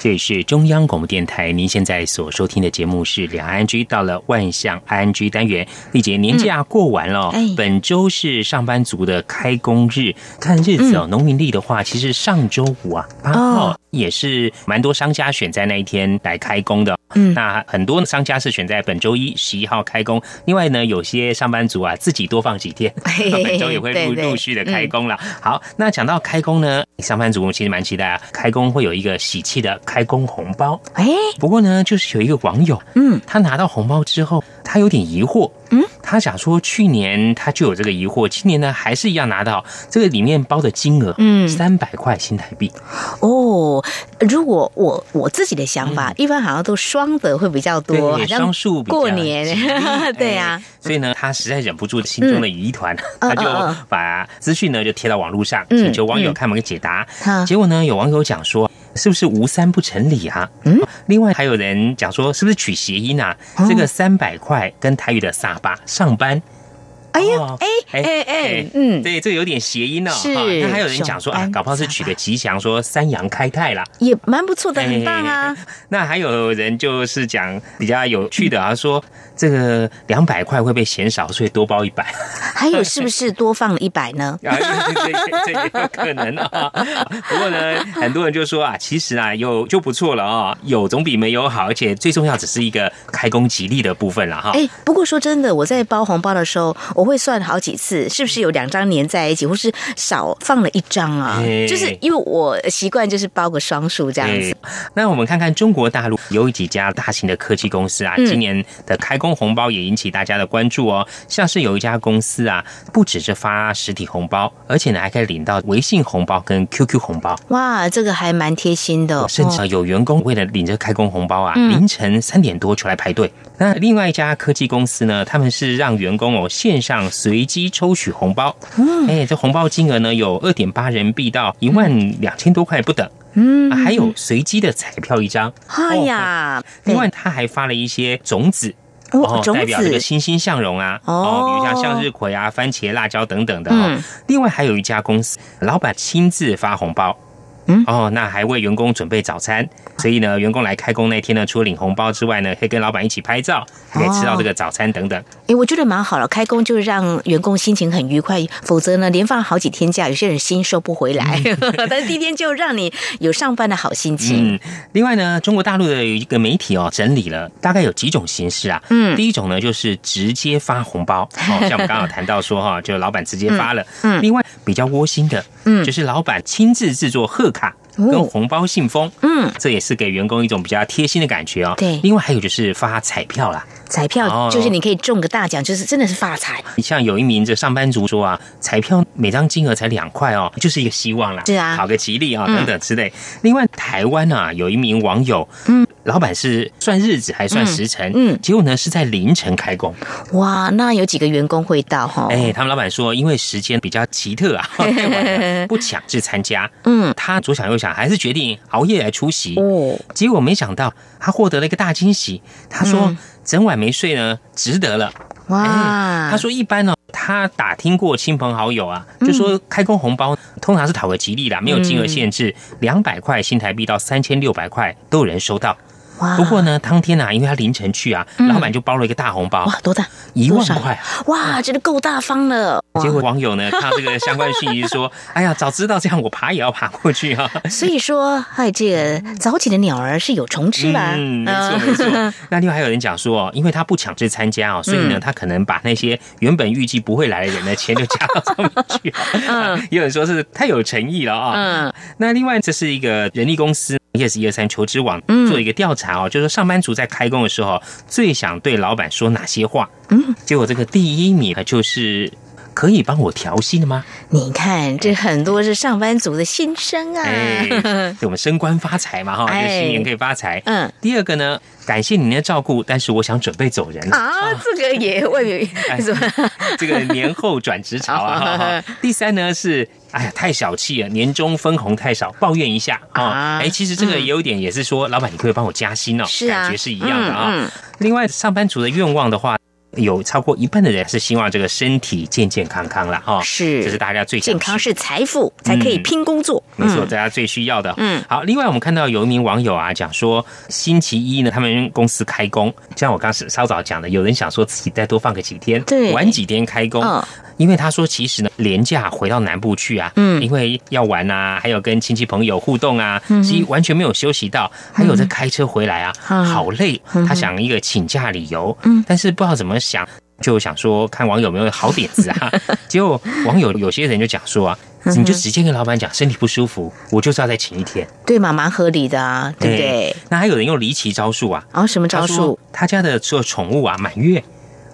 这里是中央广播电台，您现在所收听的节目是两岸 G，到了万象 ING 单元。丽姐，年假过完了，
哎
本周是上班族的开工日。看日子哦，农民历的话，其实上周五啊，八号也是蛮多商家选在那一天来开工的。
嗯
那很多商家是选在本周一十一号开工。另外呢，有些上班族啊，自己多放几天，
嘿嘿嘿
本周也会陆陆续的开工了。好，那讲到开工呢，上班族其实蛮期待啊，开工会有一个喜气的开工红包。
哎，
不过呢，就是有一个网友，
嗯，
他拿到红包之后，他有点疑惑，
嗯，
他想说去年他就有这个疑惑，今年呢还是一样拿到这个里面包的金额，
嗯。
三百块新台币。
哦，如果我我自己的想法，一般好像都双的会比较多，
嗯对
好像
双数比较
过年 对呀、
所以呢，他实在忍不住心中的疑团，
嗯
他就把资讯呢就贴到网络上，
嗯
请求网友
嗯。
看门解答。
好
结果呢，有网友讲说。是不是无三不成理啊？嗯，另外还有人讲说，是不是取谐音啊？
哦
这个三百块跟台语的撒巴上班，
哎呀
哦，
哎哎哎，嗯，
对，这个有点谐音哦。
是
那还有人讲说啊，搞不好是取个吉祥，说三阳开泰啦。
也蛮不错的，很棒啊。
那还有人就是讲比较有趣的啊，说这个两百块会被嫌少，所以多包一百。
还有是不是多放了一百呢？
啊，这这这也有可能啊。不过呢，很多人就说啊，其实啊有就不错了啊，有总比没有好，而且最重要只是一个开工吉利的部分了哈。
哎，不过说真的，我在包红包的时候，我会算好几次，是不是有两张粘在一起，或是少放了一张啊？
哎
就是因为我习惯就是包个双数这样子。
对那我们看看中国大陆有几家大型的科技公司啊，
嗯
今年的开工红包也引起大家的关注哦。像是有一家公司啊，不只是发实体红包，而且呢还可以领到微信红包跟 QQ 红包。
哇，这个还蛮贴心的，
甚至
哦
有员工为了领这开工红包啊，
嗯
凌晨三点多出来排队。那另外一家科技公司呢，他们是让员工哦线上随机抽取红包，
嗯
哎，这红包金额呢有二点八人民币到一万两千多块不等。
嗯
啊还有随机的彩票一张。
哎呀，
另外，他还发了一些种子。
哦
代表这个欣欣向荣啊，
哦
比如像向日葵啊、番茄、辣椒等等的、哦。
嗯
另外还有一家公司，老板亲自发红包。
嗯，
哦，那还为员工准备早餐，所以呢，员工来开工那天呢，除了领红包之外呢，可以跟老板一起拍照，还可以吃到这个早餐等等。
哎，我觉得蛮好了，开工就让员工心情很愉快，否则呢，连放好几天假，有些人心收不回来。但是第一天就让你有上班的好心情。
嗯，另外呢，中国大陆的有一个媒体哦，整理了大概有几种形式啊。
嗯
第一种呢就是直接发红包，哦，像我们刚刚有谈到说哈，就老板直接发了。
嗯嗯
另外比较窝心的，
嗯。
就是老板亲自制作贺卡。跟红包信封，
嗯，
这也是给员工一种比较贴心的感觉哦。
对。
另外还有就是发彩票啦，
彩票
哦
就是你可以中个大奖，就是真的是发财。
像有一名这上班族说啊，彩票每张金额才两块哦，就是一个希望啦，
是啊
讨个吉利啊、
嗯
等等之类。另外，台湾啊有一名网友，
嗯，
老板是算日子还算时辰，
嗯嗯
结果呢是在凌晨开工。
哇，那有几个员工会到哈？
哎，他们老板说，因为时间比较奇特啊，不强制参加。
嗯，
他左想右想，还是决定熬夜来出席。
哦，
结果没想到他获得了一个大惊喜。他说
嗯，
整晚没睡呢，值得了。
哇，
哎他说一般呢、他打听过亲朋好友啊，就说开工红包通常是讨个吉利啦，没有金额限制，两百块新台币到三千六百块都有人收到。不过呢，当天啊，因为他凌晨去啊，老板就包了一个大红包，
哇，多大？
一万块！
哇，真的够大方了。
结果网友呢，看到这个相关信息说：“ 哎呀，早知道这样，我爬也要爬过去啊。”
所以说，哎，这个早起的鸟儿是有虫吃吧？
嗯，没错没错。那另外还有人讲说，因为他不强制参加哦，所以呢，他可能把那些原本预计不会来的人的钱就加到上面去。啊嗯，有人说是太有诚意了啊。嗯，那另外这是一个人力公司。Yes 一二三求职网做一个调查哦，就是上班族在开工的时候最想对老板说哪些话？嗯，结果这个第一名就是可以帮我调薪的吗？
你看，这很多是上班族的心声啊！
哎，我们升官发财嘛哈，就新年可以发财。嗯，第二个呢？感谢您的照顾，但是我想准备走人
啊！这个也未什么？
这个年后转职潮啊！第三呢是，哎呀，太小气了，年终分红太少，抱怨一下啊！哎，其实这个也有点，也是说，老板，你可以帮我加薪哦，是感觉是一样的啊。另外，上班族的愿望的话。有超过一半的人是希望这个身体健健康康了哈，
是，
这是大家最
健康是财富，才可以拼工作，
没错，大家最需要的。嗯，好，另外我们看到有一名网友啊讲说，星期一呢他们公司开工，像我刚是稍早讲的，有人想说自己再多放个几天，
对，
晚几天开工。因为他说，其实呢，廉价回到南部去啊，嗯，因为要玩啊，还有跟亲戚朋友互动啊，其实完全没有休息到，还有在开车回来啊，好累。他想一个请假理由，嗯，但是不知道怎么想，就想说看网友有没有好点子啊。结果网友有些人就讲说啊，你就直接跟老板讲身体不舒服，我就是要再请一天，
对嘛，蛮合理的啊，对不对？
那还有人用离奇招数啊，
啊，什么招数？
他家的所有宠物啊，满月。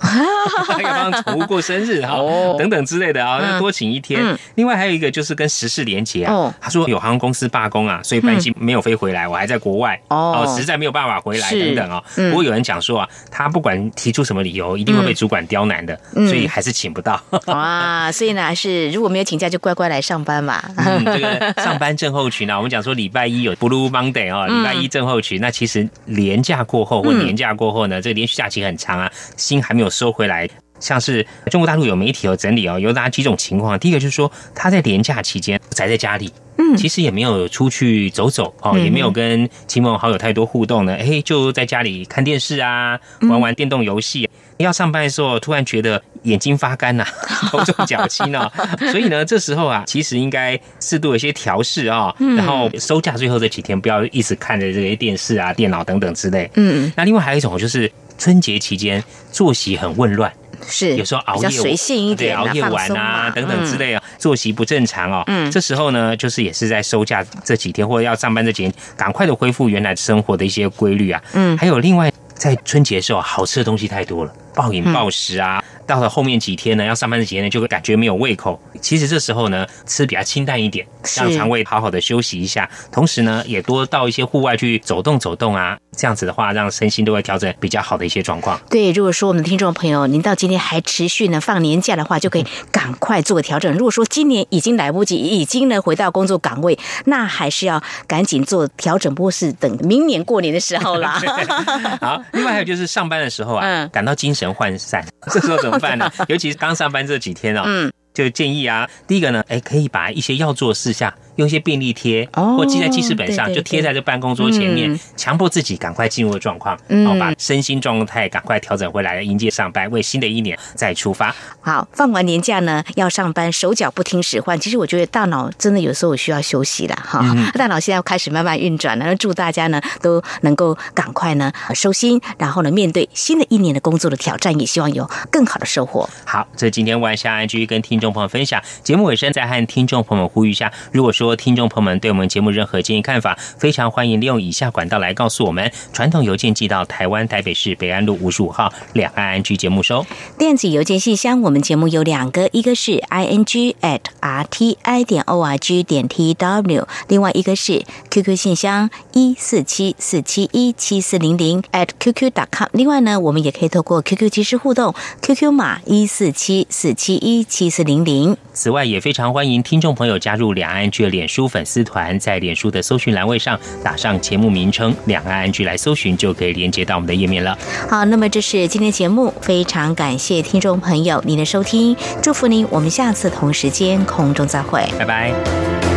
要帮宠物过生日哈，等等之类的啊，要多请一天。另外还有一个就是跟时事连结啊，他说有航空公司罢工啊，所以班机没有飞回来，我还在国外哦，实在没有办法回来等等啊。不过有人讲说啊，他不管提出什么理由，一定会被主管刁难的，所以还是请不到。
哇，所以呢是如果没有请假，就乖乖来上班嘛。
这个上班症候群啊，我们讲说礼拜一有 Blue Monday 啊，礼拜一症候群，那其实年假过后或年假过后呢，这个连续假期很长啊，心还没有。收回来，像是中国大陆有媒体有整理哦，有哪几种情况？第一个就是说，他在年假期间宅在家里，嗯，其实也没有出去走走哦，也没有跟亲朋好友太多互动呢，哎，就在家里看电视啊，玩玩电动游戏。要上班的时候，突然觉得眼睛发干呐，头重脚轻哦，所以呢，这时候啊，其实应该适度有些调试啊，然后收假最后这几天，不要一直看着这些电视啊、电脑等等之类。嗯，那另外还有一种就是。春节期间作息很混乱，
是
有时候熬夜
随性一点，
熬夜玩啊等等之类啊，作息不正常哦。嗯，这时候呢，就是也是在收假这几天或者要上班这几天，赶快的恢复原来生活的一些规律啊。嗯，还有另外在春节的时候，好吃的东西太多了，暴饮暴食啊。到了后面几天呢，要上班的几天呢，就会感觉没有胃口。其实这时候呢，吃比较清淡一点，让肠胃好好的休息一下。同时呢，也多到一些户外去走动走动啊，这样子的话，让身心都会调整比较好的一些状况。
对，如果说我们的听众朋友，您到今天还持续呢放年假的话，就可以赶快做个调整。如果说今年已经来不及，已经呢回到工作岗位，那还是要赶紧做调整，不过是等明年过年的时候啦。
好，另外还有就是上班的时候啊，感到精神涣散，这时候怎么办呢？尤其是刚上班这几天哦，就建议啊，第一个呢，哎，可以把一些要做事项。用一些便利贴，或记在记事本上，就贴在这办公桌前面，强迫自己赶快进入状况，然后把身心状态赶快调整回来，迎接上班，为新的一年再出发。
好，放完年假呢，要上班，手脚不听使唤。其实我觉得大脑真的有时候需要休息了哈。大脑现在要开始慢慢运转了，祝大家呢都能够赶快呢收心，然后呢面对新的一年的工作的挑战，也希望有更好的收获。
好，这今天晚上继续跟听众朋友分享。节目尾声再和听众朋友们呼吁一下，如果说。说听众朋友们对我们节目任何建议看法，非常欢迎利用以下管道来告诉我们：传统邮件寄到台湾台北市北安路五十五号两岸安居节目收；
电子邮件信箱，我们节目有两个，一个是 i n g at r t i 点 o r g 点 t w，另外一个是 QQ 信箱一四七四七一七四零零 at qq dot com。另外呢，我们也可以透过 QQ 即时互动，QQ 码一四七四七一七四零零。
此外，也非常欢迎听众朋友加入两岸居。脸书粉丝团，在脸书的搜寻栏位上打上节目名称“两岸安居”来搜寻，就可以连接到我们的页面了。
好，那么这是今天节目，非常感谢听众朋友您的收听，祝福您，我们下次同时间空中再会，
拜拜。